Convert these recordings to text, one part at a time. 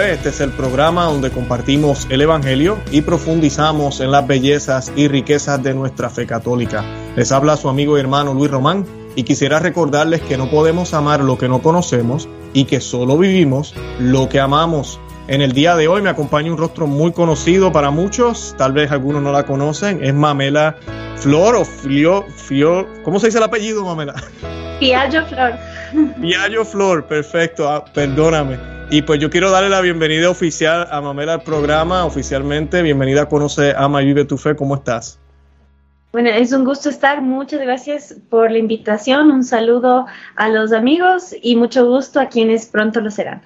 Fe. Este es el programa donde compartimos el Evangelio y profundizamos en las bellezas y riquezas de nuestra fe católica. Les habla su amigo y hermano Luis Román y quisiera recordarles que no podemos amar lo que no conocemos y que solo vivimos lo que amamos. En el día de hoy me acompaña un rostro muy conocido para muchos, tal vez algunos no la conocen, es Mamela Flor o Flio, Flor, ¿cómo se dice el apellido, Mamela? Piaggio Flor. Piaggio Flor, perfecto, ah, perdóname. Y pues yo quiero darle la bienvenida oficial a Mamela al programa, oficialmente. Bienvenida a Conoce, Ama y Vive tu Fe. ¿Cómo estás? Bueno, es un gusto estar. Muchas gracias por la invitación. Un saludo a los amigos y mucho gusto a quienes pronto lo serán.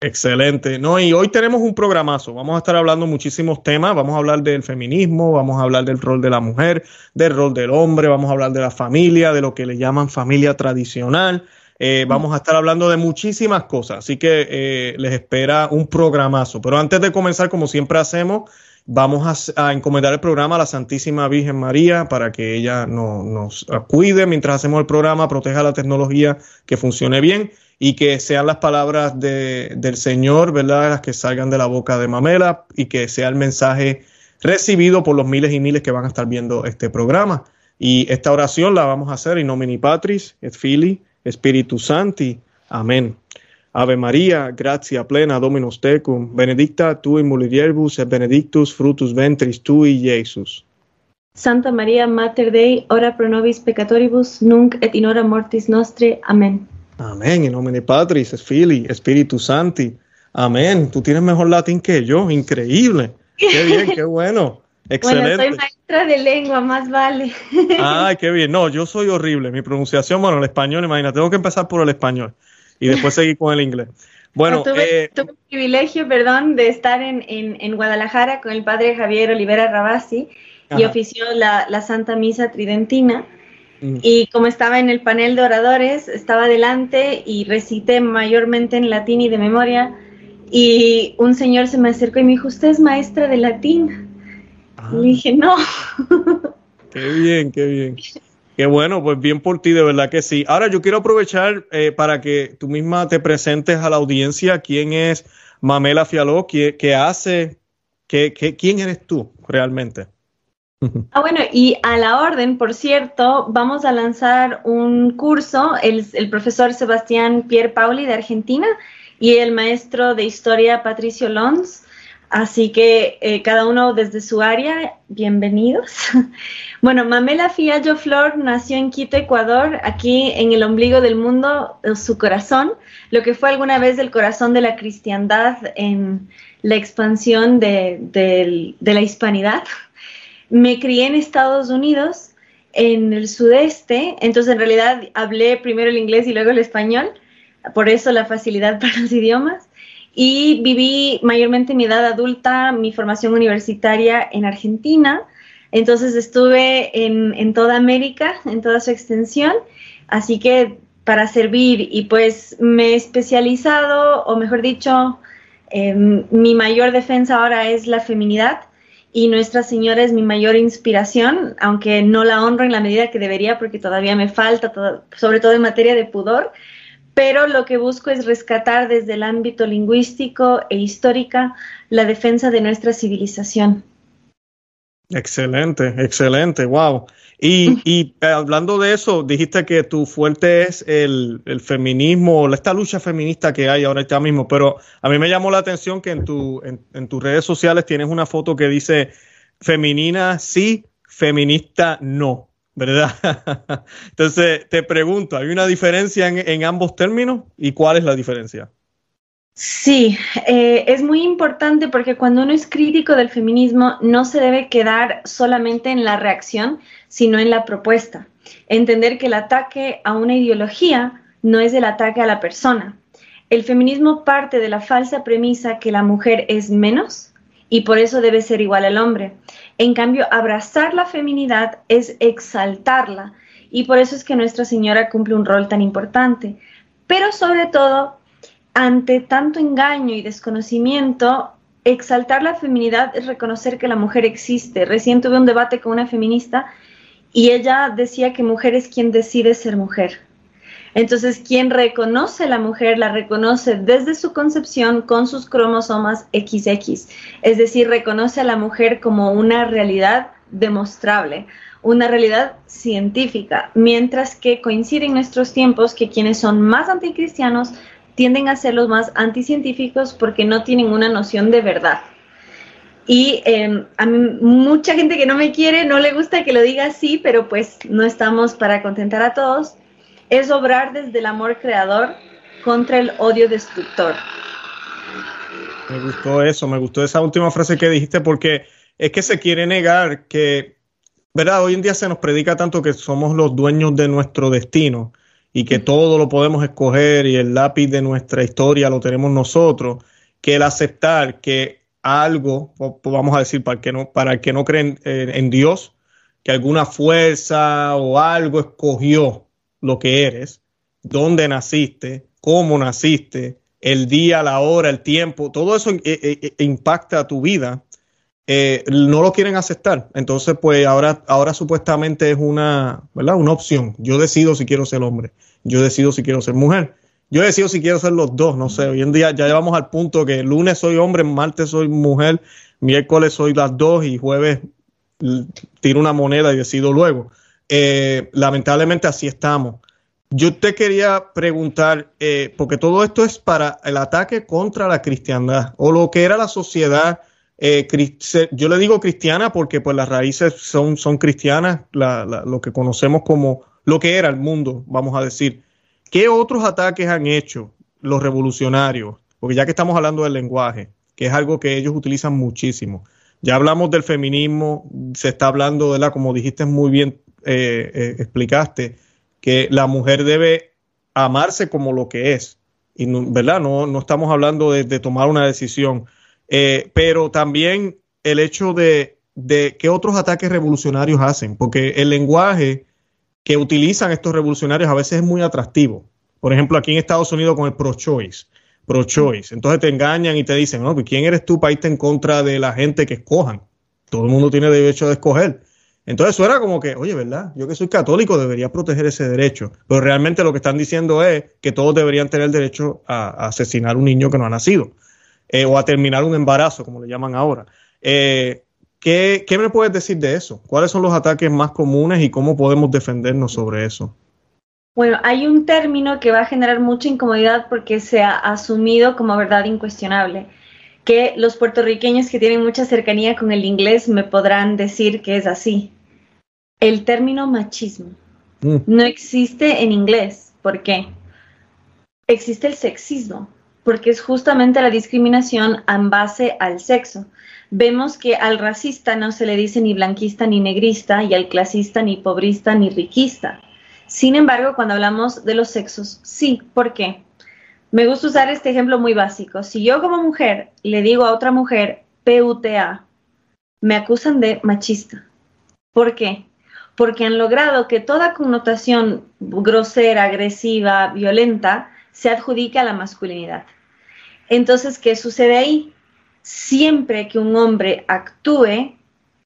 Excelente. No, y hoy tenemos un programazo. Vamos a estar hablando muchísimos temas. Vamos a hablar del feminismo, vamos a hablar del rol de la mujer, del rol del hombre, vamos a hablar de la familia, de lo que le llaman familia tradicional. Eh, vamos a estar hablando de muchísimas cosas, así que eh, les espera un programazo. Pero antes de comenzar, como siempre hacemos, vamos a, encomendar el programa a la Santísima Virgen María para que ella nos cuide mientras hacemos el programa, proteja la tecnología, que funcione bien y que sean las palabras del Señor, ¿verdad? Las que salgan de la boca de Mamela y que sea el mensaje recibido por los miles y miles que van a estar viendo este programa. Y esta oración la vamos a hacer in nomine Patris et Filii Espíritu Santi. Amén. Ave María, gracia plena Dominus tecum, benedicta tu in mulieribus et benedictus fructus ventris tui, Iesus. Santa María, Mater Dei, ora pro nobis peccatoribus, nunc et in hora mortis nostre. Amén. Amén. En nombre de Patris, Fili, Espíritu Santi. Amén. Tú tienes mejor latín que yo. Increíble. Qué bien, qué bueno. Excelente. Bueno, soy maestra de lengua, más vale. Ay, qué bien. No, yo soy horrible. Mi pronunciación, bueno, el español, imagina, tengo que empezar por el español y después seguir con el inglés. Bueno, tuve, eh, tuve, el privilegio, perdón, de estar en, en, en, Guadalajara con el padre Javier Olivera Rabasi y ofició la, la Santa Misa Tridentina. Mm. Y como estaba en el panel de oradores, estaba delante y recité mayormente en latín y de memoria. Y un señor se me acercó y me dijo, ¿usted es maestra de latín? Y le dije, no. Qué bien, qué bien. Qué bueno, pues bien por ti, de verdad que sí. Ahora yo quiero aprovechar eh, para que tú misma te presentes a la audiencia quién es Mamela Fialó, qué, qué hace, qué, qué, quién eres tú realmente. Ah, bueno, y a la orden, por cierto, vamos a lanzar un curso, el, el profesor Sebastián Pierre Pauli de Argentina y el maestro de historia Patricio Lons. Así que eh, cada uno desde su área, bienvenidos. bueno, Mamela Fiallo Flor nació en Quito, Ecuador, aquí en el ombligo del mundo, su corazón, lo que fue alguna vez el corazón de la cristiandad en la expansión de, de, de la hispanidad. Me crié en Estados Unidos, en el sudeste, entonces en realidad hablé primero el inglés y luego el español, por eso la facilidad para los idiomas. Y viví mayormente mi edad adulta, mi formación universitaria en Argentina. Entonces estuve en, en toda América, en toda su extensión. Así que para servir y pues me he especializado, o mejor dicho, eh, mi mayor defensa ahora es la feminidad y Nuestra Señora es mi mayor inspiración, aunque no la honro en la medida que debería porque todavía me falta, sobre todo en materia de pudor, pero lo que busco es rescatar desde el ámbito lingüístico e histórica la defensa de nuestra civilización. Excelente, excelente, wow. Y, y eh, hablando de eso, dijiste que tu fuerte es el, el, feminismo, esta lucha feminista que hay ahora mismo, pero a mí me llamó la atención que en, tu, en, en tus redes sociales tienes una foto que dice femenina sí, feminista no, ¿verdad? Entonces te pregunto, ¿hay una diferencia en, ambos términos? ¿Y cuál es la diferencia? Sí, eh, es muy importante porque cuando uno es crítico del feminismo no se debe quedar solamente en la reacción, sino en la propuesta. Entender que el ataque a una ideología no es el ataque a la persona. El feminismo parte de la falsa premisa que la mujer es menos y por eso debe ser igual al hombre. En cambio, abrazar la feminidad es exaltarla y por eso es que Nuestra Señora cumple un rol tan importante. Pero sobre todo, ante tanto engaño y desconocimiento, exaltar la feminidad es reconocer que la mujer existe. Recién tuve un debate con una feminista y ella decía que mujer es quien decide ser mujer. Entonces, quien reconoce a la mujer la reconoce desde su concepción con sus cromosomas XX, es decir, reconoce a la mujer como una realidad demostrable, una realidad científica, mientras que coincide en nuestros tiempos que quienes son más anticristianos tienden a ser los más anticientíficos porque no tienen una noción de verdad. Y em, a mucha gente que no me quiere no le gusta que lo diga así, pero pues no estamos para contentar a todos. Es obrar desde el amor creador contra el odio destructor. Me gustó eso, me gustó esa última frase que dijiste porque es que se quiere negar que, ¿verdad? Hoy en día se nos predica tanto que somos los dueños de nuestro destino y que todo lo podemos escoger y el lápiz de nuestra historia lo tenemos nosotros, que el aceptar que algo, vamos a decir, para el que no, para el que no creen en Dios, que alguna fuerza o algo escogió lo que eres, dónde naciste, cómo naciste, el día, la hora, el tiempo, todo eso eh, eh, eh, impacta tu vida eh, no lo quieren aceptar. Entonces, pues ahora, ahora supuestamente es una, ¿verdad? Una opción. Yo decido si quiero ser hombre, yo decido si quiero ser mujer. Yo decido si quiero ser los dos, no sé. Hoy en día ya llevamos al punto que lunes soy hombre, martes soy mujer, miércoles soy las dos y jueves tiro una moneda y decido luego. Eh, lamentablemente así estamos. Yo te quería preguntar, eh, porque todo esto es para el ataque contra la cristiandad o lo que era la sociedad eh, yo le digo cristiana porque pues las raíces son, son cristianas, lo que conocemos como lo que era el mundo, vamos a decir. ¿Qué otros ataques han hecho los revolucionarios? Porque ya que estamos hablando del lenguaje, que es algo que ellos utilizan muchísimo. Ya hablamos del feminismo, se está hablando, de la, como dijiste muy bien, eh, eh, explicaste, que la mujer debe amarse como lo que es. Y, ¿verdad? No, no estamos hablando de tomar una decisión eh, pero también el hecho de, de qué otros ataques revolucionarios hacen, porque el lenguaje que utilizan estos revolucionarios a veces es muy atractivo. Por ejemplo, aquí en Estados Unidos con el pro-choice. Pro-choice. Entonces te engañan y te dicen, no, pues, ¿quién eres tú para irte en contra de la gente que escojan? Todo el mundo tiene derecho de escoger. Entonces eso era como que, oye, ¿verdad? Yo que soy católico debería proteger ese derecho. Pero realmente lo que están diciendo es que todos deberían tener el derecho a asesinar a un niño que no ha nacido. Eh, o a terminar un embarazo, como le llaman ahora. Eh, ¿qué, me puedes decir de eso? ¿Cuáles son los ataques más comunes y cómo podemos defendernos sobre eso? Bueno, hay un término que va a generar mucha incomodidad porque se ha asumido como verdad incuestionable, que los puertorriqueños que tienen mucha cercanía con el inglés me podrán decir que es así. El término machismo mm. no existe en inglés. ¿Por qué? Existe el sexismo porque es justamente la discriminación en base al sexo. Vemos que al racista no se le dice ni blanquista ni negrista y al clasista ni pobrista ni riquista. Sin embargo, cuando hablamos de los sexos, sí. ¿Por qué? Me gusta usar este ejemplo muy básico. Si yo como mujer le digo a otra mujer PUTA, me acusan de machista. ¿Por qué? Porque han logrado que toda connotación grosera, agresiva, violenta, se adjudica a la masculinidad. Entonces, ¿qué sucede ahí? Siempre que un hombre actúe,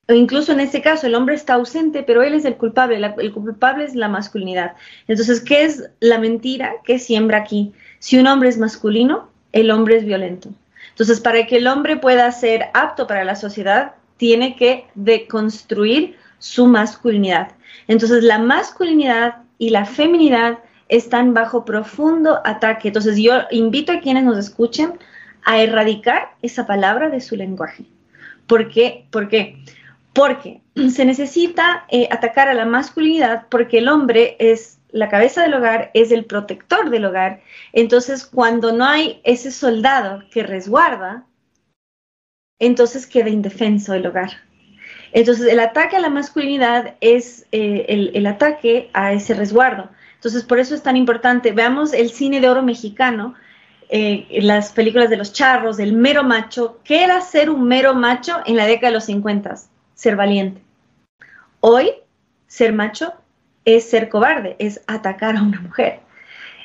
o incluso en este caso el hombre está ausente, pero él es el culpable, el culpable es la masculinidad. Entonces, ¿qué es la mentira que siembra aquí? Si un hombre es masculino, el hombre es violento. Entonces, para que el hombre pueda ser apto para la sociedad, tiene que deconstruir su masculinidad. Entonces, la masculinidad y la feminidad están bajo profundo ataque. Entonces yo invito a quienes nos escuchen a erradicar esa palabra de su lenguaje. ¿Por qué? ¿Por qué? Porque se necesita eh, atacar a la masculinidad porque el hombre es la cabeza del hogar, es el protector del hogar. Entonces, cuando no hay ese soldado que resguarda, entonces queda indefenso el hogar. Entonces, el ataque a la masculinidad es eh, el ataque a ese resguardo. Entonces, por eso es tan importante. Veamos el cine de oro mexicano, eh, las películas de los charros, del mero macho. ¿Qué era ser un mero macho en la década de los 50? Ser valiente. Hoy, ser macho es ser cobarde, es atacar a una mujer.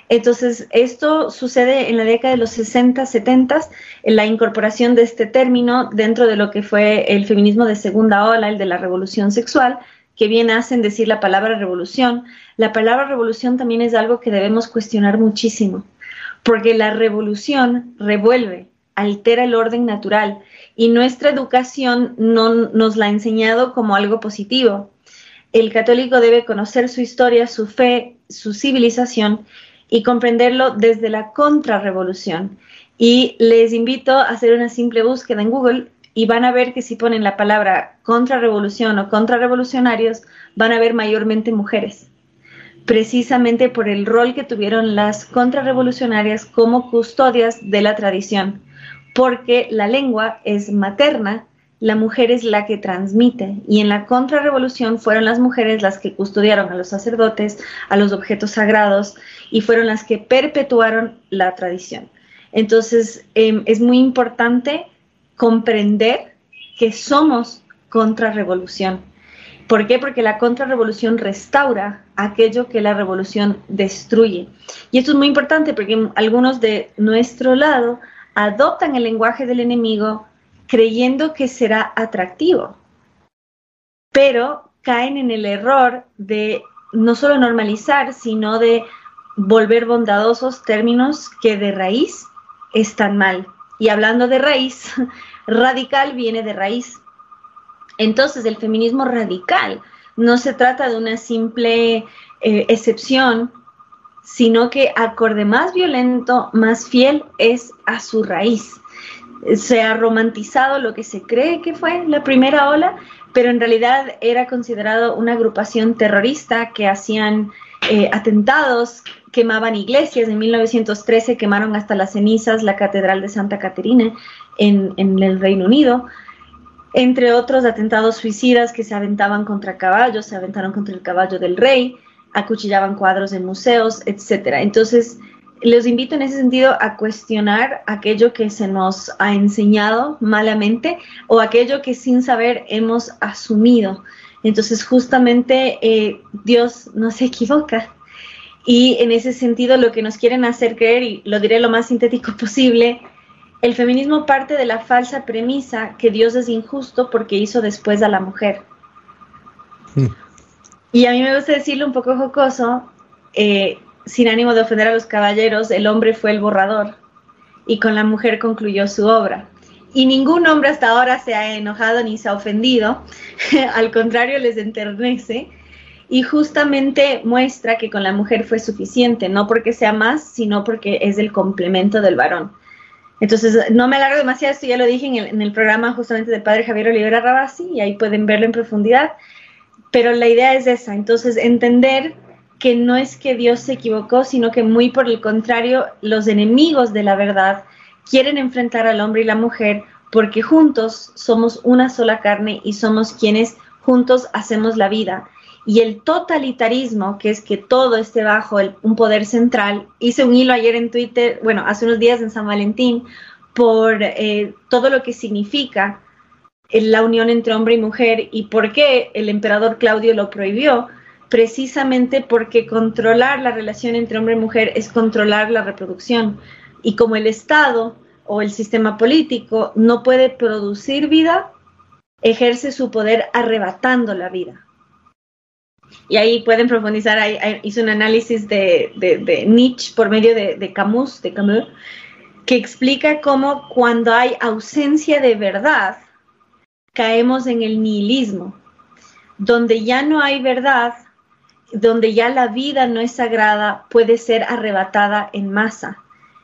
Entonces, esto sucede en la década de los 60, 70, en la incorporación de este término dentro de lo que fue el feminismo de segunda ola, el de la revolución sexual, que bien hacen decir la palabra revolución, la palabra revolución también es algo que debemos cuestionar muchísimo, porque la revolución revuelve, altera el orden natural y nuestra educación no nos la ha enseñado como algo positivo. El católico debe conocer su historia, su fe, su civilización y comprenderlo desde la contrarrevolución. Y les invito a hacer una simple búsqueda en Google y van a ver que si ponen la palabra contrarrevolución o contrarrevolucionarios, van a ver mayormente mujeres, precisamente por el rol que tuvieron las contrarrevolucionarias como custodias de la tradición, porque la lengua es materna, la mujer es la que transmite, y en la contrarrevolución fueron las mujeres las que custodiaron a los sacerdotes, a los objetos sagrados, y fueron las que perpetuaron la tradición. Entonces, em, es muy importante comprender que somos contrarrevolución. ¿Por qué? Porque la contrarrevolución restaura aquello que la revolución destruye. Y esto es muy importante porque algunos de nuestro lado adoptan el lenguaje del enemigo creyendo que será atractivo, pero caen en el error de no solo normalizar, sino de volver bondadosos términos que de raíz están mal. Y hablando de raíz, radical viene de raíz. Entonces, el feminismo radical no se trata de una simple eh, excepción, sino que acorde más violento, más fiel es a su raíz. Se ha romantizado lo que se cree que fue la primera ola, pero en realidad era considerado una agrupación terrorista que hacían eh, atentados, quemaban iglesias. En 1913 quemaron hasta las cenizas la Catedral de Santa Caterina en, el Reino Unido, entre otros atentados suicidas que se aventaban contra caballos, se aventaron contra el caballo del rey, acuchillaban cuadros en museos, etc. Entonces, les invito en ese sentido a cuestionar aquello que se nos ha enseñado malamente o aquello que sin saber hemos asumido. Entonces, justamente eh, Dios no se equivoca. Y en ese sentido, lo que nos quieren hacer creer, y lo diré lo más sintético posible, el feminismo parte de la falsa premisa que Dios es injusto porque hizo después a la mujer. Hmm. Y a mí me gusta decirlo un poco jocoso, eh, sin ánimo de ofender a los caballeros, el hombre fue el borrador y con la mujer concluyó su obra. Y ningún hombre hasta ahora se ha enojado ni se ha ofendido, al contrario les enternece y justamente muestra que con la mujer fue suficiente, no porque sea más, sino porque es el complemento del varón. Entonces, no me alargo demasiado, esto ya lo dije en el, programa justamente del padre Javier Olivera Rabasi, y ahí pueden verlo en profundidad, pero la idea es esa, entonces entender que no es que Dios se equivocó, sino que muy por el contrario, los enemigos de la verdad quieren enfrentar al hombre y la mujer porque juntos somos una sola carne y somos quienes juntos hacemos la vida y el totalitarismo, que es que todo esté bajo un poder central. Hice un hilo ayer en Twitter, bueno, hace unos días en San Valentín, por eh, todo lo que significa la unión entre hombre y mujer y por qué el emperador Claudio lo prohibió, precisamente porque controlar la relación entre hombre y mujer es controlar la reproducción. Y como el Estado o el sistema político no puede producir vida, ejerce su poder arrebatando la vida y ahí pueden profundizar, ahí, hizo un análisis de, Nietzsche por medio de, Camus, de Camus, que explica cómo cuando hay ausencia de verdad, caemos en el nihilismo, donde ya no hay verdad, donde ya la vida no es sagrada, puede ser arrebatada en masa.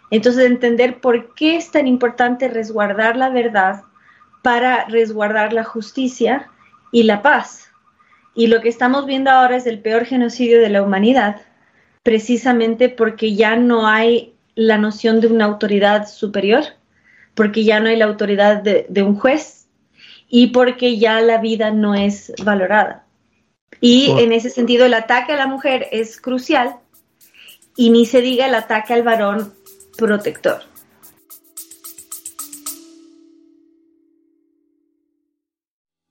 Entonces, entender por qué es tan importante resguardar la verdad para resguardar la justicia y la paz. Y lo que estamos viendo ahora es el peor genocidio de la humanidad, precisamente porque ya no hay la noción de una autoridad superior, porque ya no hay la autoridad de, un juez y porque ya la vida no es valorada. Y en ese sentido el ataque a la mujer es crucial y ni se diga el ataque al varón protector.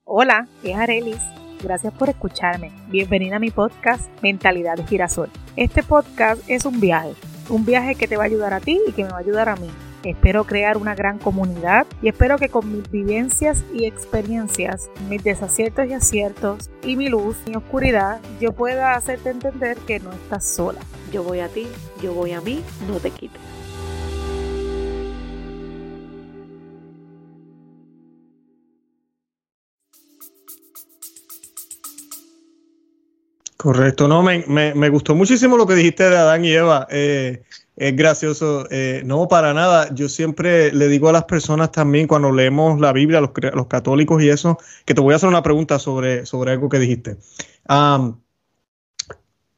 Hola, es Arelis Gracias por escucharme. Bienvenida a mi podcast Mentalidad de Girasol. Este podcast es un viaje, un viaje que te va a ayudar a ti y que me va a ayudar a mí Espero crear una gran comunidad y espero que con mis vivencias y experiencias, mis desaciertos y aciertos y mi luz y oscuridad, yo pueda hacerte entender que no estás sola. Yo voy a ti, yo voy a mí, no te quites. Correcto, no, me, me, gustó muchísimo lo que dijiste de Adán y Eva. Eh, es gracioso. Eh, no, para nada. Yo siempre le digo a las personas también cuando leemos la Biblia, los, los católicos y eso, que te voy a hacer una pregunta sobre, sobre algo que dijiste.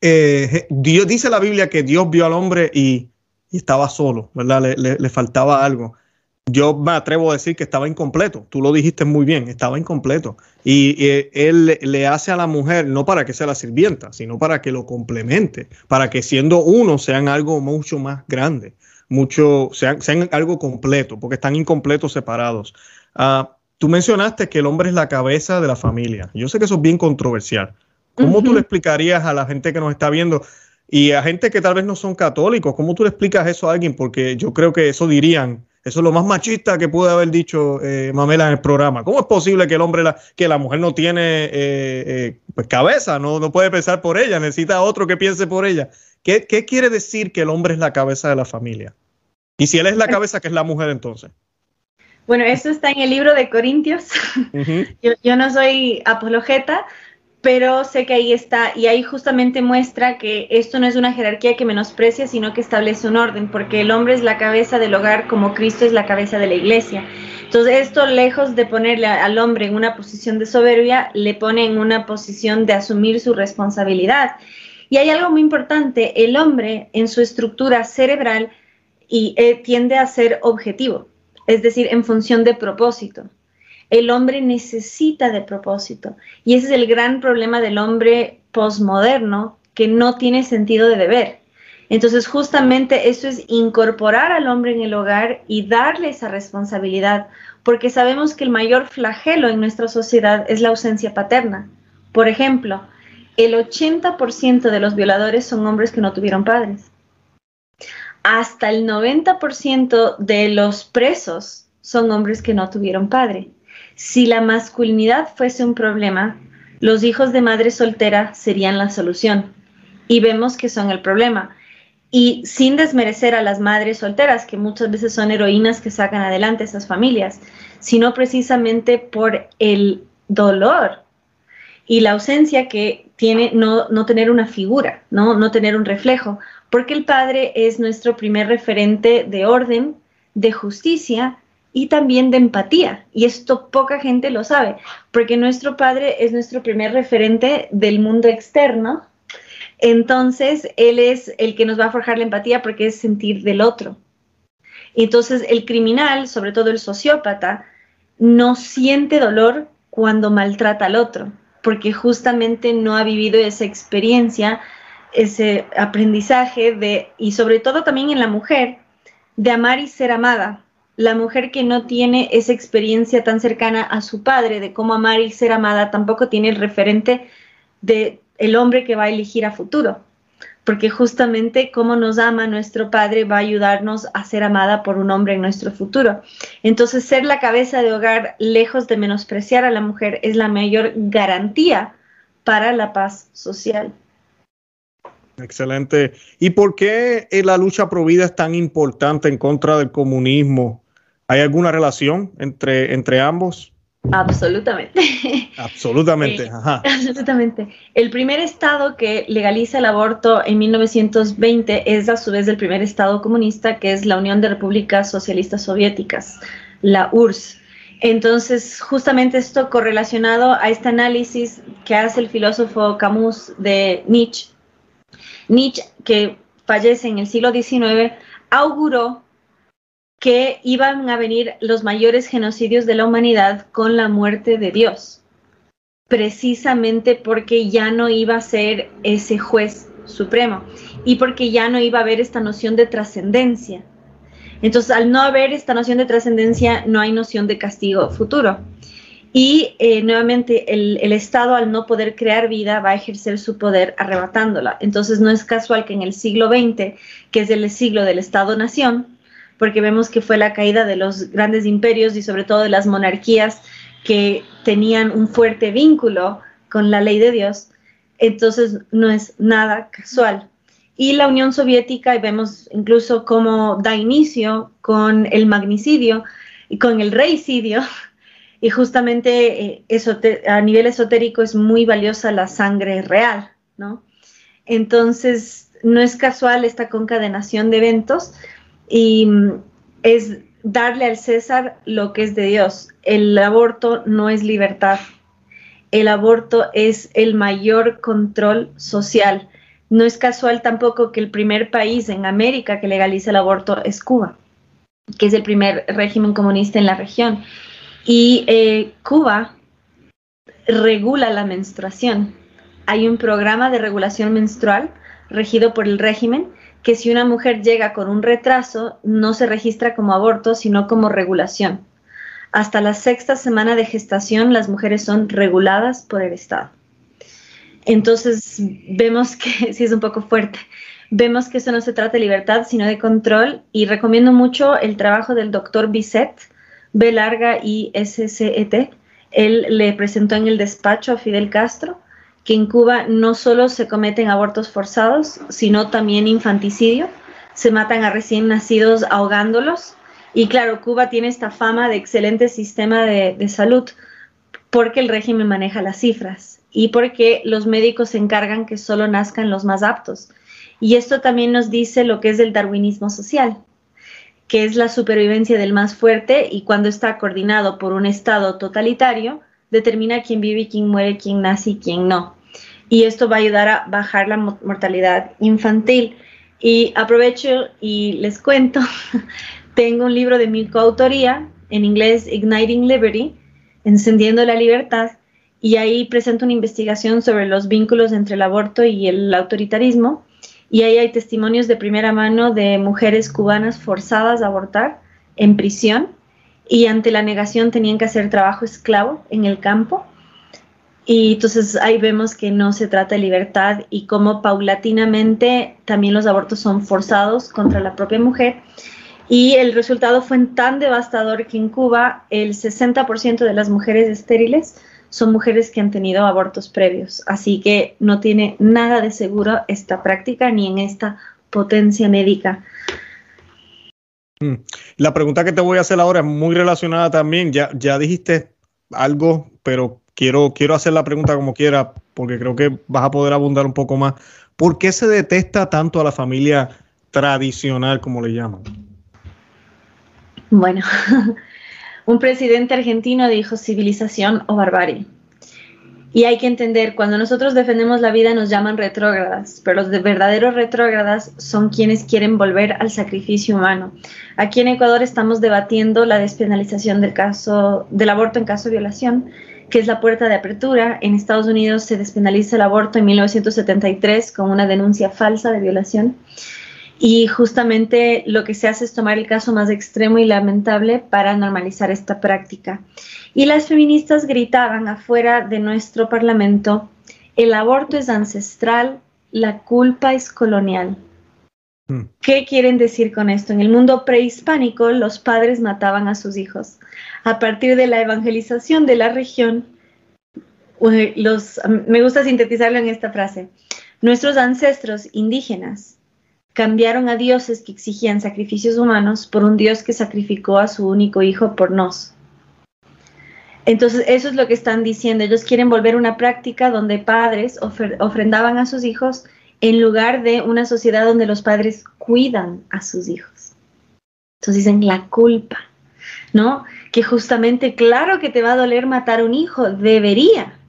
Eh, Dios dice la Biblia que Dios vio al hombre y, estaba solo, ¿verdad? Le, le, faltaba algo yo me atrevo a decir que estaba incompleto. Tú lo dijiste muy bien, estaba incompleto. Y, él le hace a la mujer no para que sea la sirvienta, sino para que lo complemente, para que siendo uno sean algo mucho más grande, mucho, sean, sean algo completo, porque están incompletos separados. Ah, tú mencionaste que el hombre es la cabeza de la familia. Yo sé que eso es bien controversial. ¿Cómo tú le explicarías a la gente que nos está viendo? Y a gente que tal vez no son católicos, ¿cómo tú le explicas eso a alguien? Porque yo creo que eso dirían, eso es lo más machista que puede haber dicho eh, Mamela en el programa. ¿Cómo es posible que el hombre, la, que la mujer no tiene eh, eh, pues cabeza, no, no puede pensar por ella, necesita otro que piense por ella? ¿Qué, quiere decir que el hombre es la cabeza de la familia? Y si él es la cabeza, ¿qué es la mujer entonces? Bueno, eso está en el libro de Corintios. yo, yo, no soy apologeta, pero sé que ahí está y ahí justamente muestra que esto no es una jerarquía que menosprecia, sino que establece un orden, porque el hombre es la cabeza del hogar como Cristo es la cabeza de la iglesia. Entonces esto, lejos de ponerle al hombre en una posición de soberbia, le pone en una posición de asumir su responsabilidad. Y hay algo muy importante, el hombre en su estructura cerebral y, eh, tiende a ser objetivo, es decir, en función de propósito. El hombre necesita de propósito. Y ese es el gran problema del hombre posmoderno, que no tiene sentido de deber. Entonces, justamente eso es incorporar al hombre en el hogar y darle esa responsabilidad, porque sabemos que el mayor flagelo en nuestra sociedad es la ausencia paterna. Por ejemplo, el 80% de los violadores son hombres que no tuvieron padres. Hasta el 90% de los presos son hombres que no tuvieron padre. Si la masculinidad fuese un problema, los hijos de madre soltera serían la solución. Y vemos que son el problema. Y sin desmerecer a las madres solteras, que muchas veces son heroínas que sacan adelante esas familias, sino precisamente por el dolor y la ausencia que tiene no, no tener una figura, ¿no? no tener un reflejo, porque el padre es nuestro primer referente de orden, de justicia y también de empatía. Y esto poca gente lo sabe, porque nuestro padre es nuestro primer referente del mundo externo. Entonces, él es el que nos va a forjar la empatía porque es sentir del otro. Entonces, el criminal, sobre todo el sociópata, no siente dolor cuando maltrata al otro, porque justamente no ha vivido esa experiencia, ese aprendizaje de, y sobre todo también en la mujer, de amar y ser amada, la mujer que no tiene esa experiencia tan cercana a su padre de cómo amar y ser amada tampoco tiene el referente de el hombre que va a elegir a futuro, porque justamente cómo nos ama nuestro padre va a ayudarnos a ser amada por un hombre en nuestro futuro. Entonces, ser la cabeza de hogar, lejos de menospreciar a la mujer, es la mayor garantía para la paz social. Excelente. ¿Y por qué la lucha pro vida es tan importante en contra del comunismo ¿Hay alguna relación entre, entre ambos? Absolutamente. Absolutamente, eh, Absolutamente. El primer estado que legaliza el aborto en 1920 es a su vez el primer estado comunista, que es la Unión de Repúblicas Socialistas Soviéticas, la URSS. Entonces, justamente esto correlacionado a este análisis que hace el filósofo Camus de Nietzsche. Nietzsche, que fallece en el siglo XIX, auguró que iban a venir los mayores genocidios de la humanidad con la muerte de Dios, precisamente porque ya no iba a ser ese juez supremo y porque ya no iba a haber esta noción de trascendencia. Entonces, al no haber esta noción de trascendencia, no hay noción de castigo futuro. Y eh, nuevamente el, el, Estado al no poder crear vida va a ejercer su poder arrebatándola. Entonces no es casual que en el siglo XX, que es el siglo del Estado-Nación, porque vemos que fue la caída de los grandes imperios y sobre todo de las monarquías que tenían un fuerte vínculo con la ley de Dios. Entonces no es nada casual. Y la Unión Soviética, y vemos incluso cómo da inicio con el magnicidio y con el reicidio, y justamente eh, a nivel esotérico es muy valiosa la sangre real, ¿no? Entonces, no es casual esta concadenación de eventos y mm, es darle al César lo que es de Dios. El aborto no es libertad. El aborto es el mayor control social. No es casual tampoco que el primer país en América que legaliza el aborto es Cuba, que es el primer régimen comunista en la región. Y eh, Cuba regula la menstruación. Hay un programa de regulación menstrual regido por el régimen que si una mujer llega con un retraso no se registra como aborto, sino como regulación. Hasta la sexta semana de gestación las mujeres son reguladas por el Estado. Entonces vemos que sí es un poco fuerte. Vemos que eso no se trata de libertad, sino de control y recomiendo mucho el trabajo del doctor Bisset, B larga y SCET. Él le presentó en el despacho a Fidel Castro que en Cuba no solo se cometen abortos forzados, sino también infanticidio. Se matan a recién nacidos ahogándolos. Y claro, Cuba tiene esta fama de excelente sistema de, salud porque el régimen maneja las cifras y porque los médicos se encargan que solo nazcan los más aptos. Y esto también nos dice lo que es el darwinismo social, que es la supervivencia del más fuerte y cuando está coordinado por un Estado totalitario, determina quién vive, quién muere, quién nace y quién no. Y esto va a ayudar a bajar la mortalidad infantil. Y aprovecho y les cuento, tengo un libro de mi coautoría, en inglés Igniting Liberty, Encendiendo la Libertad, y ahí presento una investigación sobre los vínculos entre el aborto y el autoritarismo. Y ahí hay testimonios de primera mano de mujeres cubanas forzadas a abortar en prisión y ante la negación tenían que hacer trabajo esclavo en el campo. Y entonces ahí vemos que no se trata de libertad y cómo paulatinamente también los abortos son forzados contra la propia mujer. Y el resultado fue tan devastador que en Cuba el 60% de las mujeres estériles son mujeres que han tenido abortos previos. Así que no tiene nada de seguro esta práctica ni en esta potencia médica. Mm. La pregunta que te voy a hacer ahora es muy relacionada también. Ya, ya dijiste algo, pero quiero, quiero hacer la pregunta como quiera, porque creo que vas a poder abundar un poco más. ¿Por qué se detesta tanto a la familia tradicional, como le llaman? Bueno, un presidente argentino dijo civilización o barbarie. Y hay que entender, cuando nosotros defendemos la vida nos llaman retrógradas, pero los de verdaderos retrógradas son quienes quieren volver al sacrificio humano. Aquí en Ecuador estamos debatiendo la despenalización del caso del aborto en caso de violación, que es la puerta de apertura. En Estados Unidos se despenaliza el aborto en 1973 con una denuncia falsa de violación. Y justamente lo que se hace es tomar el caso más extremo y lamentable para normalizar esta práctica. Y las feministas gritaban afuera de nuestro parlamento, el aborto es ancestral, la culpa es colonial. Hmm. ¿Qué quieren decir con esto? En el mundo prehispánico los padres mataban a sus hijos. A partir de la evangelización de la región, los, me gusta sintetizarlo en esta frase, nuestros ancestros indígenas cambiaron a dioses que exigían sacrificios humanos por un dios que sacrificó a su único hijo por nos. Entonces, eso es lo que están diciendo. Ellos quieren volver una práctica donde padres ofrendaban a sus hijos en lugar de una sociedad donde los padres cuidan a sus hijos. Entonces dicen la culpa, ¿no? Que justamente, claro que te va a doler matar un hijo, debería,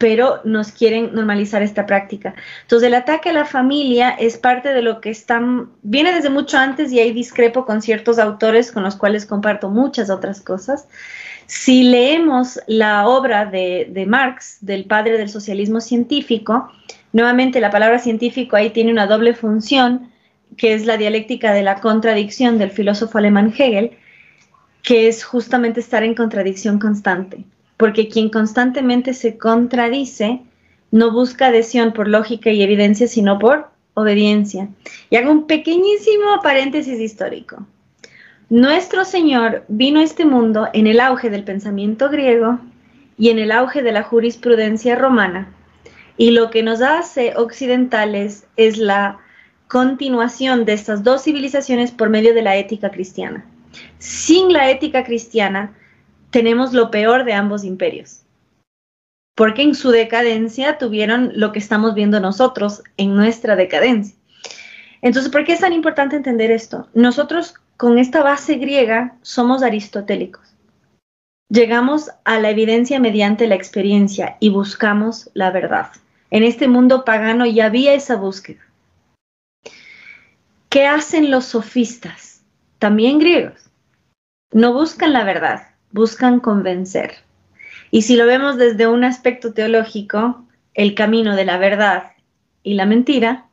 pero nos quieren normalizar esta práctica. Entonces el ataque a la familia es parte de lo que están, viene desde mucho antes y ahí discrepo con ciertos autores con los cuales comparto muchas otras cosas. Si leemos la obra de, de Marx, del padre del socialismo científico, nuevamente la palabra científico ahí tiene una doble función, que es la dialéctica de la contradicción del filósofo alemán Hegel, que es justamente estar en contradicción constante porque quien constantemente se contradice no busca adhesión por lógica y evidencia, sino por obediencia. Y hago un pequeñísimo paréntesis histórico. Nuestro Señor vino a este mundo en el auge del pensamiento griego y en el auge de la jurisprudencia romana. Y lo que nos hace occidentales es la continuación de estas dos civilizaciones por medio de la ética cristiana. Sin la ética cristiana tenemos lo peor de ambos imperios, porque en su decadencia tuvieron lo que estamos viendo nosotros en nuestra decadencia. Entonces, ¿por qué es tan importante entender esto? Nosotros con esta base griega somos aristotélicos. Llegamos a la evidencia mediante la experiencia y buscamos la verdad. En este mundo pagano ya había esa búsqueda. ¿Qué hacen los sofistas? También griegos. No buscan la verdad, buscan convencer. Y si lo vemos desde un aspecto teológico, el camino de la verdad y la mentira,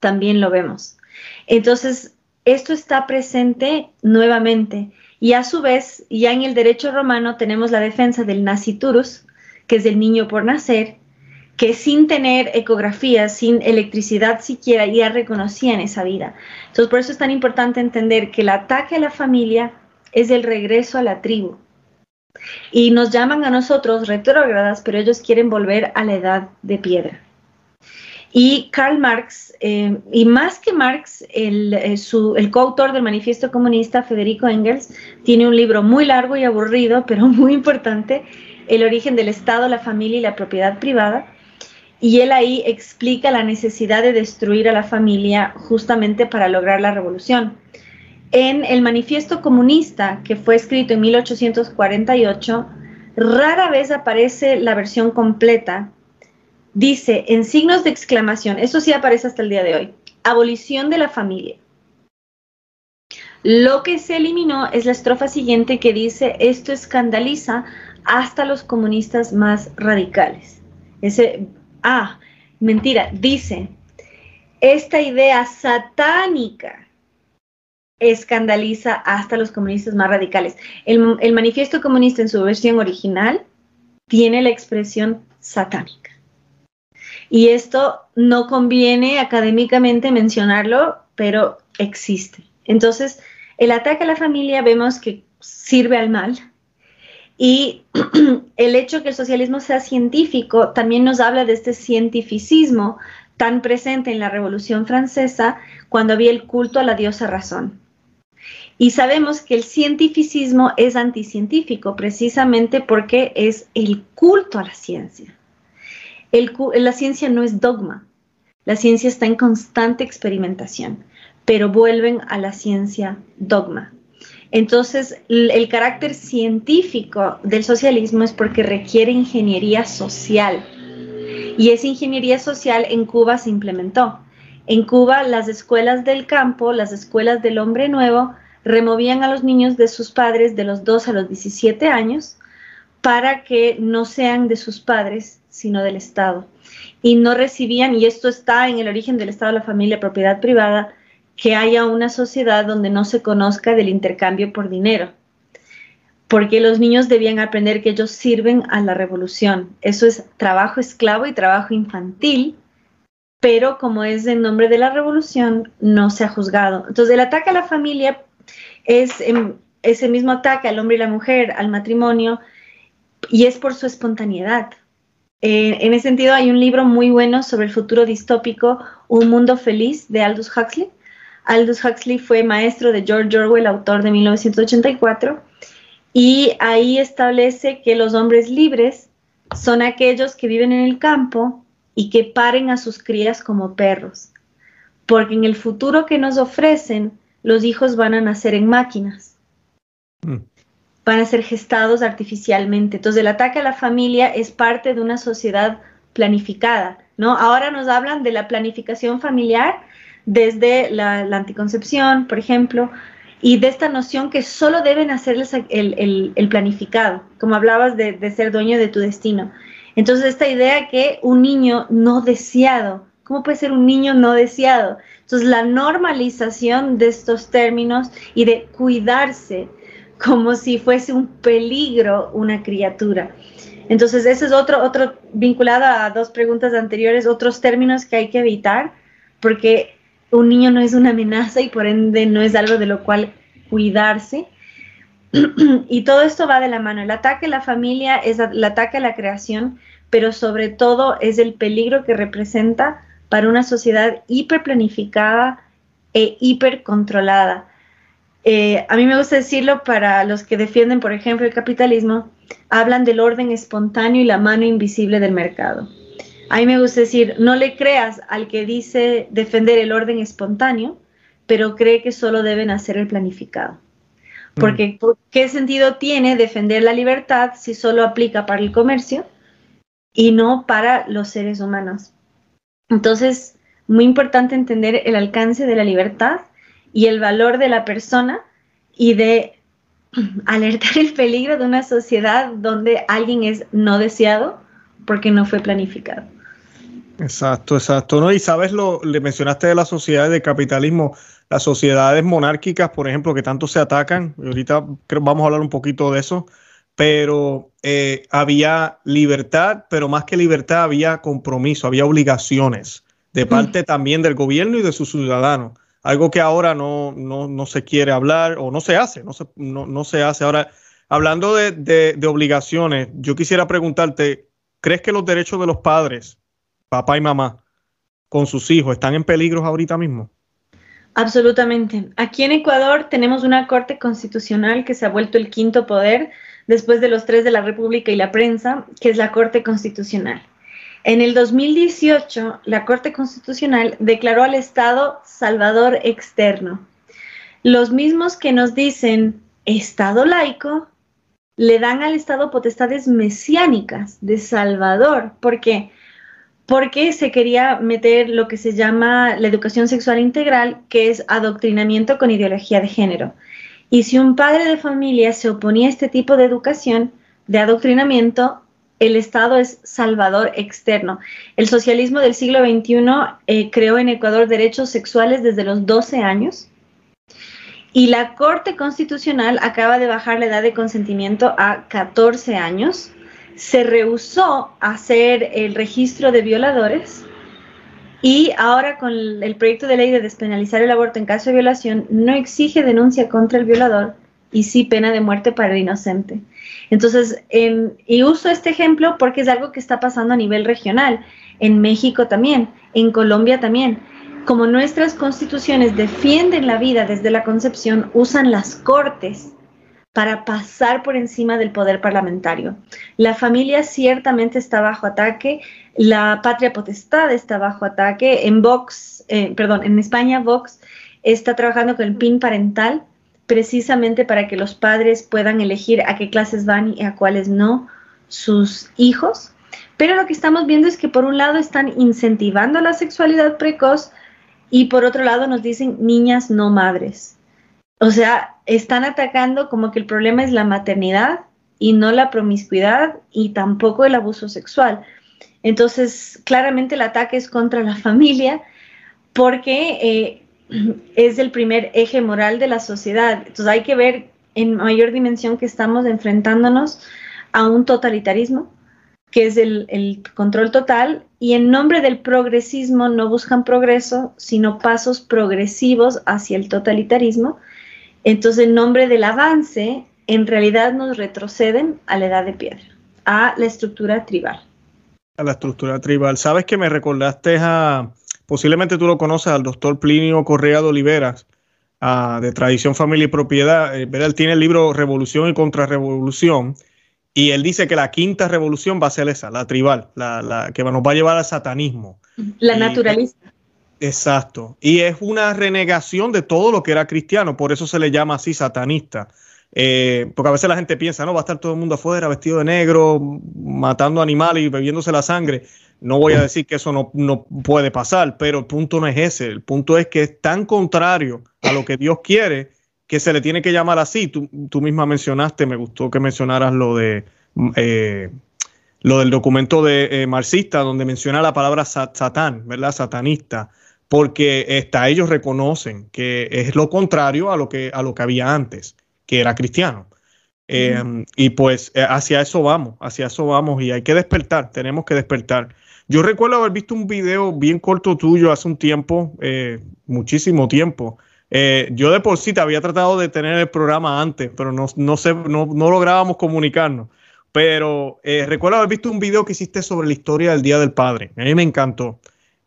también lo vemos. Entonces, esto está presente nuevamente. Y a su vez, ya en el derecho romano tenemos la defensa del naciturus, que es del niño por nacer, que sin tener ecografía, sin electricidad siquiera, ya reconocían esa vida. Entonces, por eso es tan importante entender que el ataque a la familia es el regreso a la tribu. Y nos llaman a nosotros retrógradas, pero ellos quieren volver a la edad de piedra. Y Karl Marx, eh, y más que Marx, eh, el, coautor del Manifiesto Comunista, Federico Engels, tiene un libro muy largo y aburrido, pero muy importante, El origen del Estado, la familia y la propiedad privada. Y él ahí explica la necesidad de destruir a la familia justamente para lograr la revolución. En el Manifiesto Comunista, que fue escrito en 1848, rara vez aparece la versión completa dice en signos de exclamación, eso sí aparece hasta el día de hoy, abolición de la familia. Lo que se eliminó es la estrofa siguiente que dice, esto escandaliza hasta los comunistas más radicales. Ese, ah, mentira, dice, esta idea satánica escandaliza hasta los comunistas más radicales. El, el manifiesto comunista en su versión original tiene la expresión satánica. Y esto no conviene académicamente mencionarlo, pero existe. Entonces, el ataque a la familia vemos que sirve al mal. Y el hecho que el socialismo sea científico también nos habla de este cientificismo tan presente en la Revolución Francesa cuando había el culto a la diosa razón. Y sabemos que el cientificismo es anticientífico precisamente porque es el culto a la ciencia la ciencia no es dogma, la ciencia está en constante experimentación, pero vuelven a la ciencia dogma. Entonces, el carácter científico del socialismo es porque requiere ingeniería social. Y esa ingeniería social en Cuba se implementó. En Cuba, las escuelas del campo, las escuelas del hombre nuevo, removían a los niños de sus padres de los 2 a los 17 años para que no sean de sus padres, sino del Estado. Y no recibían, y esto está en el origen del Estado, la familia, propiedad privada, que haya una sociedad donde no se conozca del intercambio por dinero. Porque los niños debían aprender que ellos sirven a la revolución. Eso es trabajo esclavo y trabajo infantil, pero como es en nombre de la revolución, no se ha juzgado. Entonces, el ataque a la familia es ese mismo ataque al hombre y la mujer, al matrimonio, y es por su espontaneidad. Eh, en ese sentido, hay un libro muy bueno sobre el futuro distópico, Un mundo feliz, de Aldous Huxley. Aldous Huxley fue maestro de George Orwell, autor de 1984, y ahí establece que los hombres libres son aquellos que viven en el campo y que paren a sus crías como perros, porque en el futuro que nos ofrecen, los hijos van a nacer en máquinas. Mm van a ser gestados artificialmente. Entonces el ataque a la familia es parte de una sociedad planificada, ¿no? Ahora nos hablan de la planificación familiar desde la, anticoncepción, por ejemplo, y de esta noción que solo deben hacerles el, el, planificado, como hablabas de, de, ser dueño de tu destino. Entonces esta idea que un niño no deseado, ¿cómo puede ser un niño no deseado? Entonces la normalización de estos términos y de cuidarse, como si fuese un peligro una criatura. Entonces, ese es otro, otro vinculado a dos preguntas anteriores, otros términos que hay que evitar, porque un niño no es una amenaza y por ende no es algo de lo cual cuidarse. y todo esto va de la mano. El ataque a la familia es el ataque a la creación, pero sobre todo es el peligro que representa para una sociedad hiperplanificada e hipercontrolada. Eh, a mí me gusta decirlo para los que defienden, por ejemplo, el capitalismo, hablan del orden espontáneo y la mano invisible del mercado. A mí me gusta decir, no le creas al que dice defender el orden espontáneo, pero cree que solo deben hacer el planificado. Porque mm. ¿qué sentido tiene defender la libertad si solo aplica para el comercio y no para los seres humanos? Entonces, muy importante entender el alcance de la libertad y el valor de la persona y de alertar el peligro de una sociedad donde alguien es no deseado porque no fue planificado. Exacto, exacto. ¿no? Y sabes, lo, le mencionaste de las sociedades de capitalismo, las sociedades monárquicas, por ejemplo, que tanto se atacan. ahorita creo, vamos a hablar un poquito de eso. Pero eh, había libertad, pero más que libertad había compromiso, había obligaciones de parte también del gobierno y de sus ciudadanos. Algo que ahora no, no, se quiere hablar o no se hace, no se, no, se hace. Ahora, hablando de, de obligaciones, yo quisiera preguntarte, ¿crees que los derechos de los padres papá y mamá con sus hijos están en peligro ahorita mismo? Absolutamente. Aquí en Ecuador tenemos una Corte Constitucional que se ha vuelto el quinto poder después de los tres de la República y la prensa, que es la Corte Constitucional. En el 2018, la Corte Constitucional declaró al Estado Salvador externo. Los mismos que nos dicen Estado laico, le dan al Estado potestades mesiánicas de Salvador. ¿Por qué? Porque se quería meter lo que se llama la educación sexual integral, que es adoctrinamiento con ideología de género. Y si un padre de familia se oponía a este tipo de educación, de adoctrinamiento, el Estado es salvador externo. El socialismo del siglo XXI eh, creó en Ecuador derechos sexuales desde los 12 años y la Corte Constitucional acaba de bajar la edad de consentimiento a 14 años se rehusó hacer el registro de violadores y ahora con el proyecto de ley de despenalizar el aborto en caso de violación no exige denuncia contra el violador y sí pena de muerte para el inocente. Entonces, y uso este ejemplo porque es algo que está pasando a nivel regional, en México también, en Colombia también. Como nuestras constituciones defienden la vida desde la concepción, usan las cortes para pasar por encima del poder parlamentario. La familia ciertamente está bajo ataque, la patria potestad está bajo ataque. En Vox, eh, perdón, en España Vox está trabajando con el PIN parental precisamente para que los padres puedan elegir a qué clases van y a cuáles no sus hijos. Pero lo que estamos viendo es que por un lado están incentivando la sexualidad precoz y por otro lado nos dicen niñas no madres. O sea, están atacando como que el problema es la maternidad y no la promiscuidad y tampoco el abuso sexual. Entonces, claramente el ataque es contra la familia porque eh, es el primer eje moral de la sociedad. Entonces hay que ver en mayor dimensión que estamos enfrentándonos a un totalitarismo, que es el, el, control total, y en nombre del progresismo no buscan progreso, sino pasos progresivos hacia el totalitarismo, entonces, en nombre del avance, en realidad nos retroceden a la edad de piedra, a la estructura tribal. A la estructura tribal. ¿Sabes que me recordaste a, posiblemente tú lo conoces, al doctor Plinio Correa de Oliveras, de Tradición, Familia y Propiedad? Eh, él tiene el libro Revolución y Contrarrevolución. Y él dice que la quinta revolución va a ser esa, la tribal, la, que nos va a llevar al satanismo. La naturalista. Exacto. Y es una renegación de todo lo que era cristiano, por eso se le llama así satanista. Eh, porque a veces la gente piensa, no, va a estar todo el mundo afuera vestido de negro, matando animales y bebiéndose la sangre. No voy a decir que eso no, no, puede pasar, pero el punto no es ese. El punto es que es tan contrario a lo que Dios quiere que se le tiene que llamar así. Tú, tú misma mencionaste, me gustó que mencionaras lo de eh, lo del documento de eh, marxista, donde menciona la palabra satán, ¿verdad? Satanista porque hasta ellos reconocen que es lo contrario a lo que, a lo que había antes, que era cristiano. Em, y pues eh, hacia eso vamos, hacia eso vamos y hay que despertar, tenemos que despertar. Yo recuerdo haber visto un video bien corto tuyo hace un tiempo, eh, muchísimo tiempo, Eh, yo de por sí te había tratado de tener el programa antes, pero no, no, sé, no, no lográbamos comunicarnos. Pero eh, recuerdo haber visto un video que hiciste sobre la historia del Día del Padre. A mí me encantó.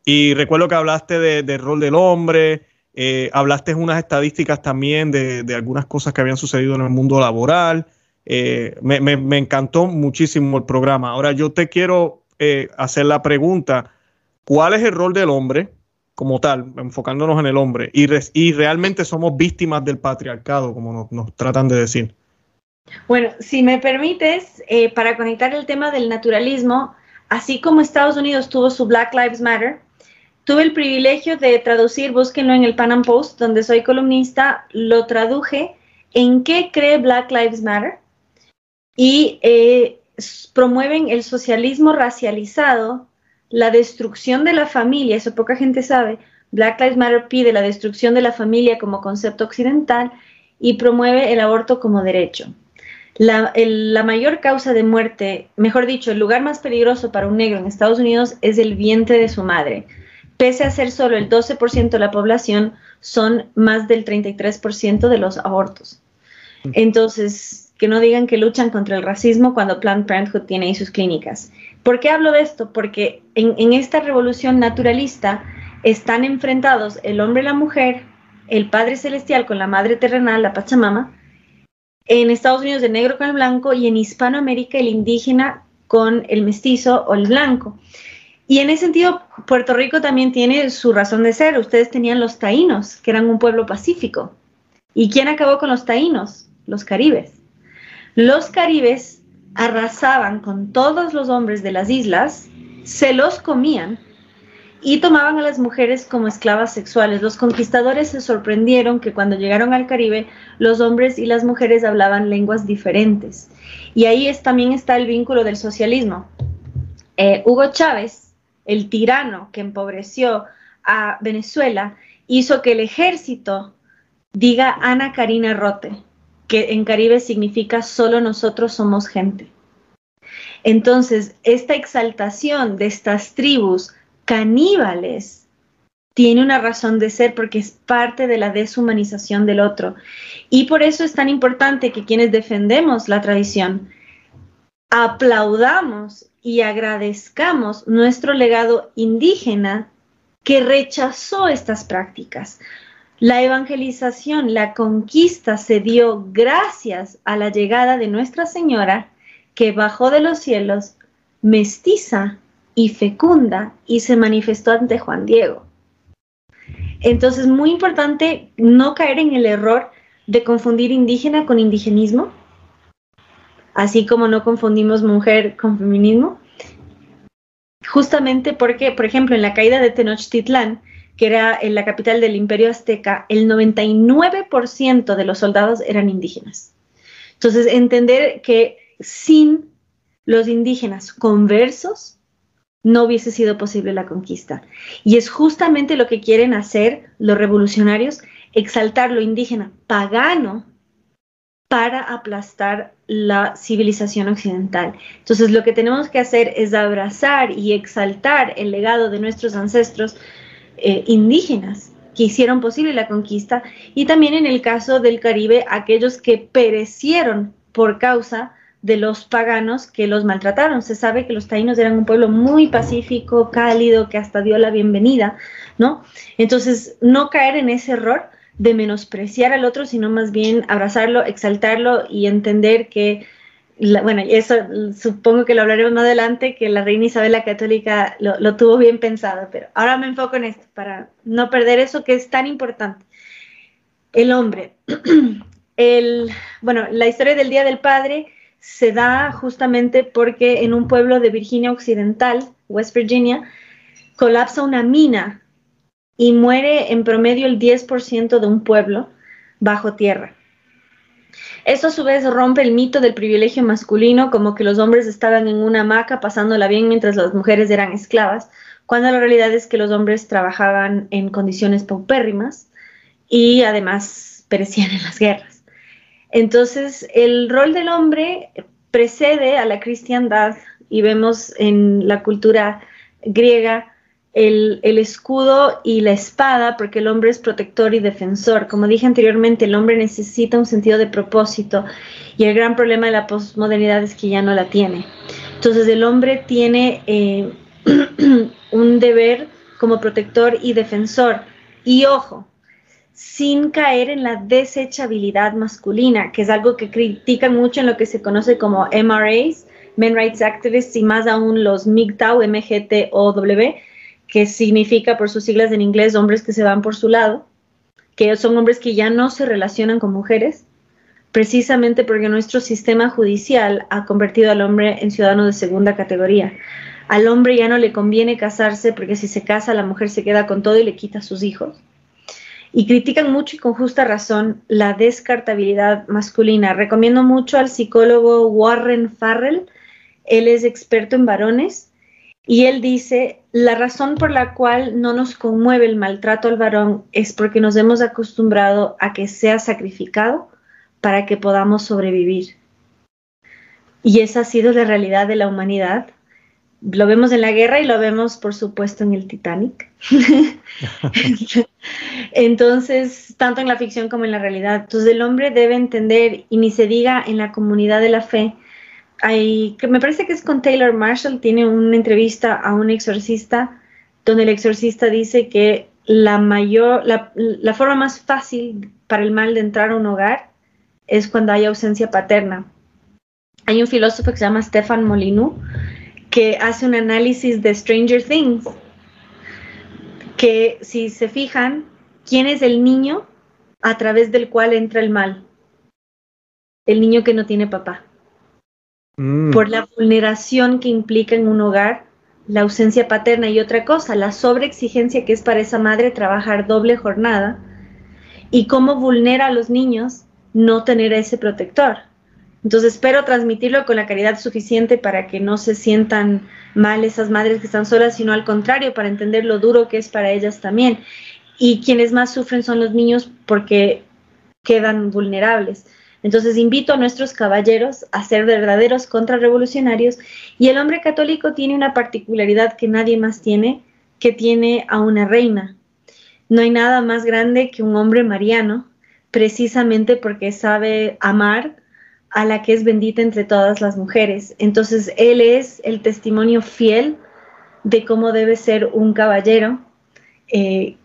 Y recuerdo que hablaste del rol del hombre, eh, hablaste unas estadísticas también de, algunas cosas que habían sucedido en el mundo laboral. Eh, me, encantó muchísimo el programa. Ahora yo te quiero hacer la pregunta, ¿cuál es el rol del hombre como tal, enfocándonos en el hombre? Y, realmente somos víctimas del patriarcado, como nos tratan de decir. Bueno, si me permites, eh, para conectar el tema del naturalismo, así como Estados Unidos tuvo su Black Lives Matter, tuve el privilegio de traducir, búsquenlo en el Pan Am Post, donde soy columnista, lo traduje en qué cree Black Lives Matter y eh, promueven el socialismo racializado, la destrucción de la familia, eso poca gente sabe. Black Lives Matter pide la destrucción de la familia como concepto occidental y promueve el aborto como derecho. La, mayor causa de muerte, mejor dicho, el lugar más peligroso para un negro en Estados Unidos es el vientre de su madre. Pese a ser solo el 12% de la población, son más del 33% de los abortos. Mm. Entonces, que no digan que luchan contra el racismo cuando Planned Parenthood tiene ahí sus clínicas. ¿Por qué hablo de esto? Porque en, en esta revolución naturalista están enfrentados el hombre y la mujer, el Padre Celestial con la Madre Terrenal, la Pachamama, en Estados Unidos el negro con el blanco y en Hispanoamérica el indígena con el mestizo o el blanco. Y en ese sentido, Puerto Rico también tiene su razón de ser. Ustedes tenían los taínos, que eran un pueblo pacífico. ¿Y quién acabó con los taínos? Los caribes. Los caribes arrasaban con todos los hombres de las islas, se los comían y tomaban a las mujeres como esclavas sexuales. Los conquistadores se sorprendieron que cuando llegaron al Caribe los hombres y las mujeres hablaban lenguas diferentes. Y ahí también está el vínculo del socialismo. Eh, Hugo Chávez, el tirano que empobreció a Venezuela, hizo que el ejército diga Ana Karina Rote, que en Caribe significa solo nosotros somos gente. Entonces, esta exaltación de estas tribus caníbales tiene una razón de ser porque es parte de la deshumanización del otro. Y por eso es tan importante que quienes defendemos la tradición aplaudamos y agradezcamos nuestro legado indígena que rechazó estas prácticas. La evangelización, la conquista se dio gracias a la llegada de Nuestra Señora que bajó de los cielos mestiza y fecunda y se manifestó ante Juan Diego. Entonces, muy importante no caer en el error de confundir indígena con indigenismo, así como no confundimos mujer con feminismo, justamente porque, por ejemplo, en la caída de Tenochtitlán, que era en la capital del imperio azteca, el 99% de los soldados eran indígenas. Entonces, entender que sin los indígenas conversos, no hubiese sido posible la conquista. Y es justamente lo que quieren hacer los revolucionarios, exaltar lo indígena pagano para aplastar la civilización occidental. Entonces lo que tenemos que hacer es abrazar y exaltar el legado de nuestros ancestros eh, indígenas que hicieron posible la conquista y también en el caso del Caribe aquellos que perecieron por causa de los paganos que los maltrataron. Se sabe que los taínos eran un pueblo muy pacífico, cálido, que hasta dio la bienvenida, ¿no? Entonces, no caer en ese error de menospreciar al otro, sino más bien abrazarlo, exaltarlo y entender que, bueno, eso supongo que lo hablaremos más adelante, que la reina Isabel la Católica lo, lo tuvo bien pensado, pero ahora me enfoco en esto, para no perder eso que es tan importante. El hombre. El, bueno, la historia del Día del Padre se da justamente porque en un pueblo de Virginia Occidental, West Virginia, colapsa una mina y muere en promedio el 10% de un pueblo bajo tierra. Eso a su vez rompe el mito del privilegio masculino, como que los hombres estaban en una hamaca pasándola bien mientras las mujeres eran esclavas, cuando la realidad es que los hombres trabajaban en condiciones paupérrimas y además perecían en las guerras. Entonces, el rol del hombre precede a la cristiandad y vemos en la cultura griega el, escudo y la espada, porque el hombre es protector y defensor. Como dije anteriormente, el hombre necesita un sentido de propósito y el gran problema de la posmodernidad es que ya no la tiene. Entonces el hombre tiene eh, un deber como protector y defensor. Y ojo, sin caer en la desechabilidad masculina, que es algo que critican mucho en lo que se conoce como MRAs, Men Rights Activists, y más aún los MGTOW, MGTOW, que significa por sus siglas en inglés hombres que se van por su lado, que son hombres que ya no se relacionan con mujeres, precisamente porque nuestro sistema judicial ha convertido al hombre en ciudadano de segunda categoría. Al hombre ya no le conviene casarse porque si se casa la mujer se queda con todo y le quita sus hijos. Y critican mucho y con justa razón la descartabilidad masculina. Recomiendo mucho al psicólogo Warren Farrell. Él es experto en varones y él dice, la razón por la cual no nos conmueve el maltrato al varón es porque nos hemos acostumbrado a que sea sacrificado para que podamos sobrevivir. Y esa ha sido la realidad de la humanidad. Lo vemos en la guerra y lo vemos, por supuesto, en el Titanic. Entonces, tanto en la ficción como en la realidad. Entonces, el hombre debe entender, y ni se diga en la comunidad de la fe, hay, que me parece que es con Taylor Marshall, tiene una entrevista a un exorcista donde el exorcista dice que la mayor, la, la forma más fácil para el mal de entrar a un hogar es cuando hay ausencia paterna. Hay un filósofo que se llama Stefan Molyneux que hace un análisis de Stranger Things, que si se fijan, ¿quién es el niño a través del cual entra el mal? El niño que no tiene papá. Mm. Por la vulneración que implica en un hogar la ausencia paterna y otra cosa, la sobreexigencia que es para esa madre trabajar doble jornada y cómo vulnera a los niños no tener ese protector. Entonces espero transmitirlo con la caridad suficiente para que no se sientan mal esas madres que están solas, sino al contrario, para entender lo duro que es para ellas también. Y quienes más sufren son los niños porque quedan vulnerables. Entonces invito a nuestros caballeros a ser verdaderos contrarrevolucionarios y el hombre católico tiene una particularidad que nadie más tiene, que tiene a una reina. No hay nada más grande que un hombre mariano precisamente porque sabe amar a la que es bendita entre todas las mujeres. Entonces, él es el testimonio fiel de cómo debe ser un caballero, eh,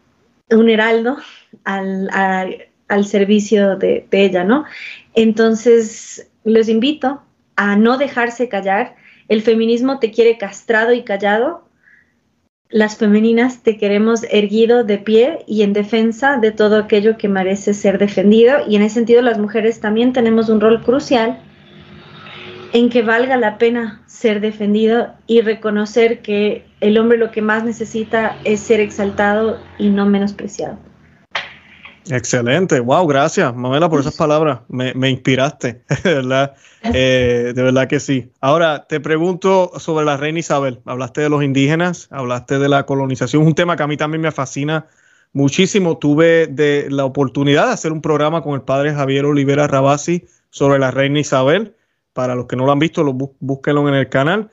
un heraldo al, servicio de, de, ella, ¿no? Entonces, los invito a no dejarse callar. El feminismo te quiere castrado y callado, las femeninas te queremos erguido de pie y en defensa de todo aquello que merece ser defendido. Y en ese sentido las mujeres también tenemos un rol crucial en que valga la pena ser defendido y reconocer que el hombre lo que más necesita es ser exaltado y no menospreciado. Excelente, wow, gracias, Mamela, por esas palabras. Me, me inspiraste, de verdad, eh, de verdad que sí. Ahora te pregunto sobre la reina Isabel. Hablaste de los indígenas, hablaste de la colonización, un tema que a mí también me fascina muchísimo. Tuve de la oportunidad de hacer un programa con el padre Javier Olivera Rabasi sobre la reina Isabel. Para los que no lo han visto, lo búsquenlo en el canal.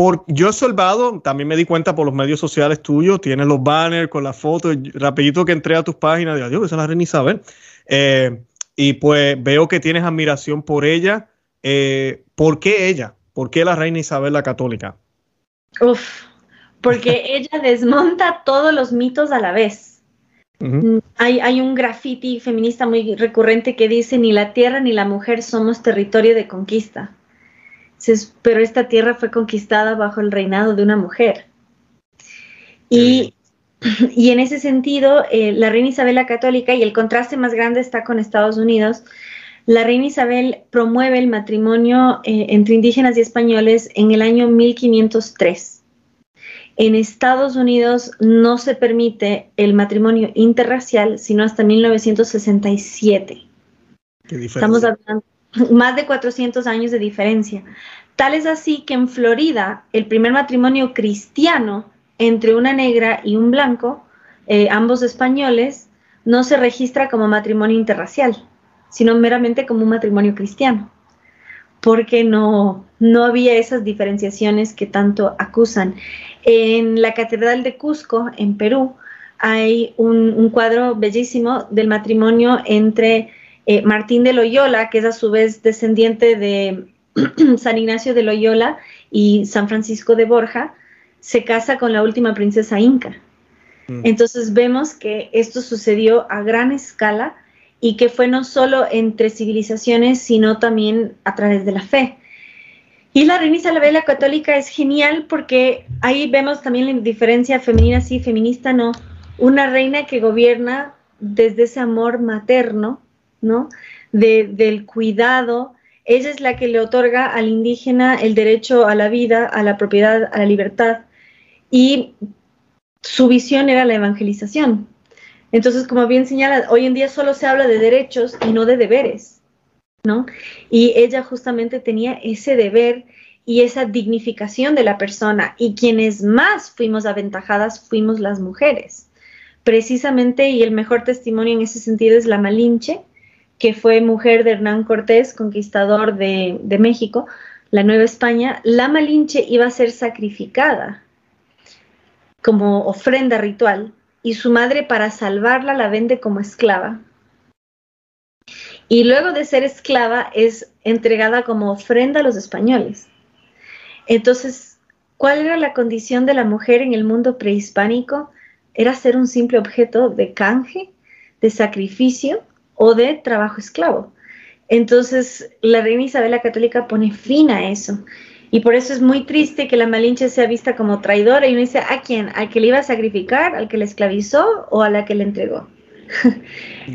Por, yo he observado, también me di cuenta por los medios sociales tuyos, tienes los banners con las fotos, rapidito que entré a tus páginas, digo, Dios, esa es la reina Isabel. Eh, y pues veo que tienes admiración por ella. Eh, ¿Por qué ella? ¿Por qué la reina Isabel la católica? Uf, porque ella desmonta todos los mitos a la vez. Mm, hay, hay, un graffiti feminista muy recurrente que dice, ni la tierra ni la mujer somos territorio de conquista pero esta tierra fue conquistada bajo el reinado de una mujer. Y, en ese sentido, eh, la reina Isabel la católica, y el contraste más grande está con Estados Unidos, la reina Isabel promueve el matrimonio eh, entre indígenas y españoles en el año 1503. En Estados Unidos no se permite el matrimonio interracial, sino hasta 1967. Estamos hablando más de 400 años de diferencia. Tal es así que en Florida el primer matrimonio cristiano entre una negra y un blanco, eh, ambos españoles, no se registra como matrimonio interracial, sino meramente como un matrimonio cristiano, porque no, no había esas diferenciaciones que tanto acusan. En la Catedral de Cusco, en Perú, hay un, cuadro bellísimo del matrimonio entre eh, Martín de Loyola, que es a su vez descendiente de San Ignacio de Loyola y San Francisco de Borja, se casa con la última princesa inca. Mm. Entonces vemos que esto sucedió a gran escala y que fue no solo entre civilizaciones, sino también a través de la fe. Y la reina Isabel la católica es genial porque ahí vemos también la diferencia femenina sí, feminista no. Una reina que gobierna desde ese amor materno, ¿no? del cuidado. Ella es la que le otorga al indígena el derecho a la vida, a la propiedad, a la libertad. Y su visión era la evangelización. Entonces, como bien señala, hoy en día solo se habla de derechos y no de deberes, ¿no? Y ella justamente tenía ese deber y esa dignificación de la persona y quienes más fuimos aventajadas fuimos las mujeres. Precisamente, y el mejor testimonio en ese sentido es la Malinche, que fue mujer de Hernán Cortés, conquistador de, de México, la Nueva España. La Malinche iba a ser sacrificada como ofrenda ritual y su madre para salvarla la vende como esclava. Y luego de ser esclava es entregada como ofrenda a los españoles. Entonces, ¿cuál era la condición de la mujer en el mundo prehispánico? Era ser un simple objeto de canje, de sacrificio o de trabajo esclavo. Entonces, la reina Isabel la Católica pone fin a eso y por eso es muy triste que la Malinche sea vista como traidora y uno dice, ¿a quién? ¿Al que le iba a sacrificar? ¿Al que le esclavizó? ¿O a la que le entregó?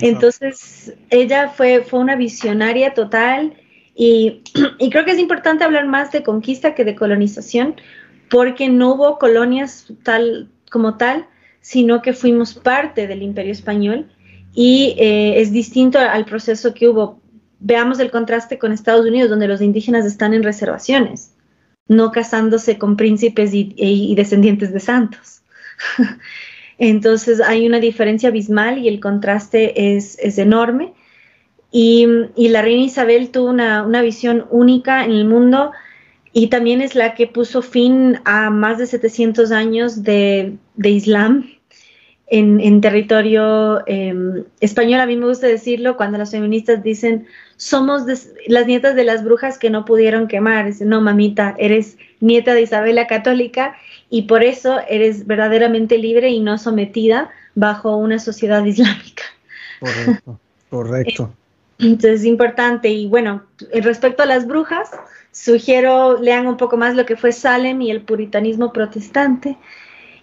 Entonces, ella fue, fue una visionaria total y, y, creo que es importante hablar más de conquista que de colonización porque no hubo colonias tal como tal, sino que fuimos parte del imperio español y eh, es distinto al proceso que hubo. Veamos el contraste con Estados Unidos, donde los indígenas están en reservaciones no casándose con príncipes y, descendientes de santos. Entonces hay una diferencia abismal y el contraste es, enorme. Y, la reina Isabel tuvo una, visión única en el mundo y también es la que puso fin a más de 700 años de, Islam en, territorio em, español. A mí me gusta decirlo cuando las feministas dicen somos las nietas de las brujas que no pudieron quemar. No, mamita, eres nieta de Isabel la Católica y por eso eres verdaderamente libre y no sometida bajo una sociedad islámica. Correcto, correcto. Entonces es importante. Y bueno, respecto a las brujas, sugiero lean un poco más lo que fue Salem y el puritanismo protestante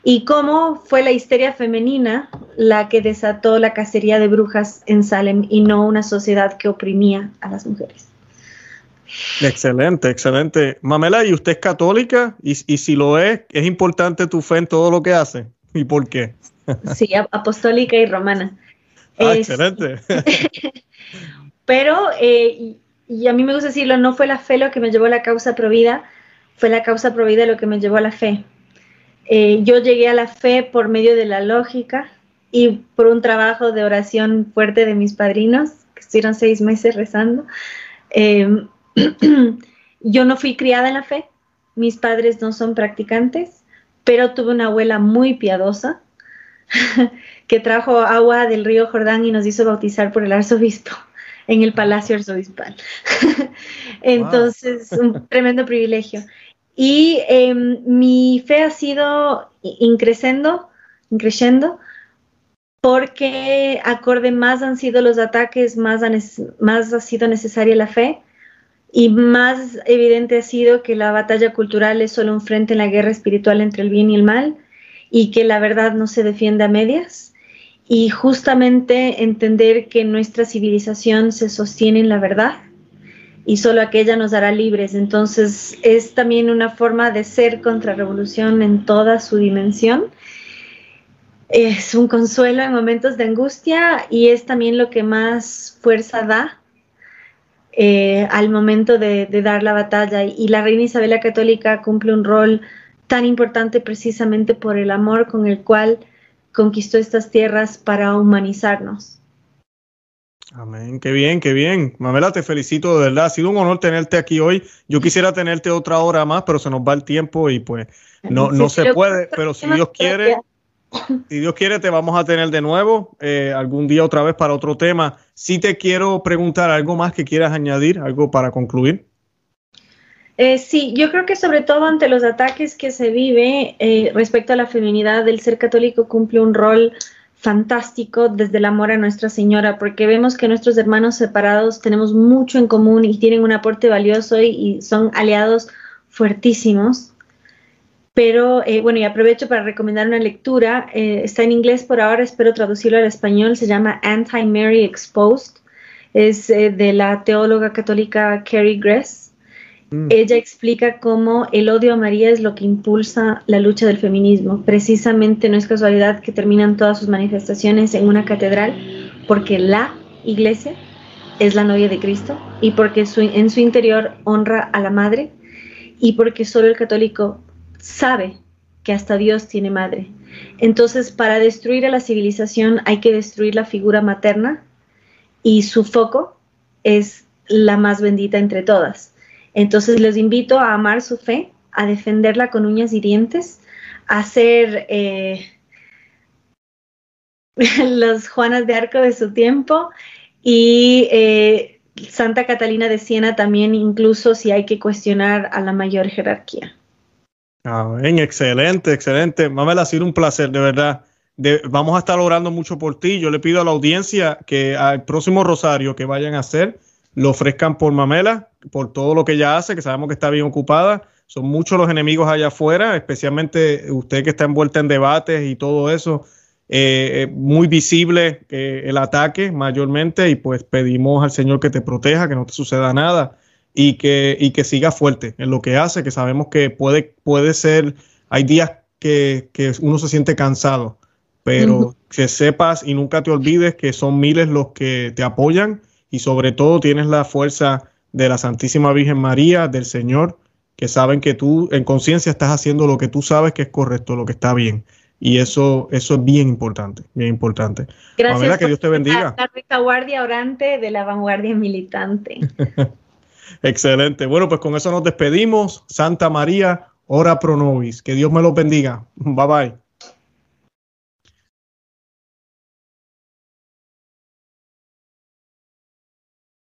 y cómo fue la histeria femenina la que desató la cacería de brujas en Salem y no una sociedad que oprimía a las mujeres. Excelente, excelente. Mamela, ¿y usted es católica? Y, si lo es, ¿es importante tu fe en todo lo que hace? ¿Y por qué? Sí, apostólica y romana. Ah, excelente. Pero, eh, y a mí me gusta decirlo, no fue la fe lo que me llevó a la causa provida, fue la causa provida lo que me llevó a la fe. Eh, yo llegué a la fe por medio de la lógica y por un trabajo de oración fuerte de mis padrinos, que estuvieron seis meses rezando. Em, yo no fui criada en la fe, mis padres no son practicantes, pero tuve una abuela muy piadosa que trajo agua del río Jordán y nos hizo bautizar por el arzobispo en el palacio arzobispal. Entonces, un tremendo privilegio. Y em, mi fe ha sido increciendo, increciendo, porque acorde más han sido los ataques, más, más ha sido necesaria la fe. Y más evidente ha sido que la batalla cultural es solo un frente en la guerra espiritual entre el bien y el mal y que la verdad no se defiende a medias. Y justamente entender que nuestra civilización se sostiene en la verdad y solo aquella nos hará libres. Entonces es también una forma de ser contrarrevolución en toda su dimensión. Es un consuelo en momentos de angustia y es también lo que más fuerza da eh, al momento de, dar la batalla. Y la reina Isabel la Católica cumple un rol tan importante precisamente por el amor con el cual conquistó estas tierras para humanizarnos. Amén, qué bien, qué bien. Mamela, te felicito de verdad. Ha sido un honor tenerte aquí hoy. Yo quisiera tenerte otra hora más, pero se nos va el tiempo y pues no, no se puede. Pero si Dios quiere, si Dios quiere, te vamos a tener de nuevo eh, algún día otra vez para otro tema. Si te quiero preguntar algo más que quieras añadir, algo para concluir. Eh, sí, yo creo que sobre todo ante los ataques que se vive eh, respecto a la feminidad, el ser católico cumple un rol fantástico desde el amor a Nuestra Señora, porque vemos que nuestros hermanos separados tenemos mucho en común y tienen un aporte valioso y, son aliados fuertísimos. Pero eh, bueno, y aprovecho para recomendar una lectura, eh, está en inglés por ahora, espero traducirlo al español, se llama Anti-Mary Exposed, es eh, de la teóloga católica Carrie Gress Mm. Ella explica cómo el odio a María es lo que impulsa la lucha del feminismo. Precisamente no es casualidad que terminan todas sus manifestaciones en una catedral, porque la iglesia es la novia de Cristo y porque en su interior honra a la madre y porque solo el católico sabe que hasta Dios tiene madre. Entonces, para destruir a la civilización hay que destruir la figura materna y su foco es la más bendita entre todas. Entonces les invito a amar su fe, a defenderla con uñas y dientes, a ser eh, los Juanas de Arco de su tiempo y eh, Santa Catalina de Siena también, incluso si hay que cuestionar a la mayor jerarquía. Amén, excelente, excelente. Mamela, ha sido un placer, de verdad. vamos a estar orando mucho por ti. Yo le pido a la audiencia que al próximo rosario que vayan a hacer, lo ofrezcan por Mamela, por todo lo que ella hace, que sabemos que está bien ocupada. Son muchos los enemigos allá afuera, especialmente usted que está envuelta en debates y todo eso. Eh, muy visible eh, el ataque mayormente y pues pedimos al Señor que te proteja, que no te suceda nada y que, y que siga fuerte en lo que hace, que sabemos que puede, puede ser, hay días que, que uno se siente cansado, pero que sepas y nunca te olvides que son miles los que te apoyan y sobre todo tienes la fuerza de la Santísima Virgen María, del Señor, que saben que tú en conciencia estás haciendo lo que tú sabes que es correcto, lo que está bien. Y eso, eso es bien importante, bien importante. Gracias. que Dios te bendiga. La retaguardia orante de la vanguardia militante. Excelente. Bueno, pues con eso nos despedimos. Santa María, ora pro nobis. Que Dios me los bendiga. Bye bye.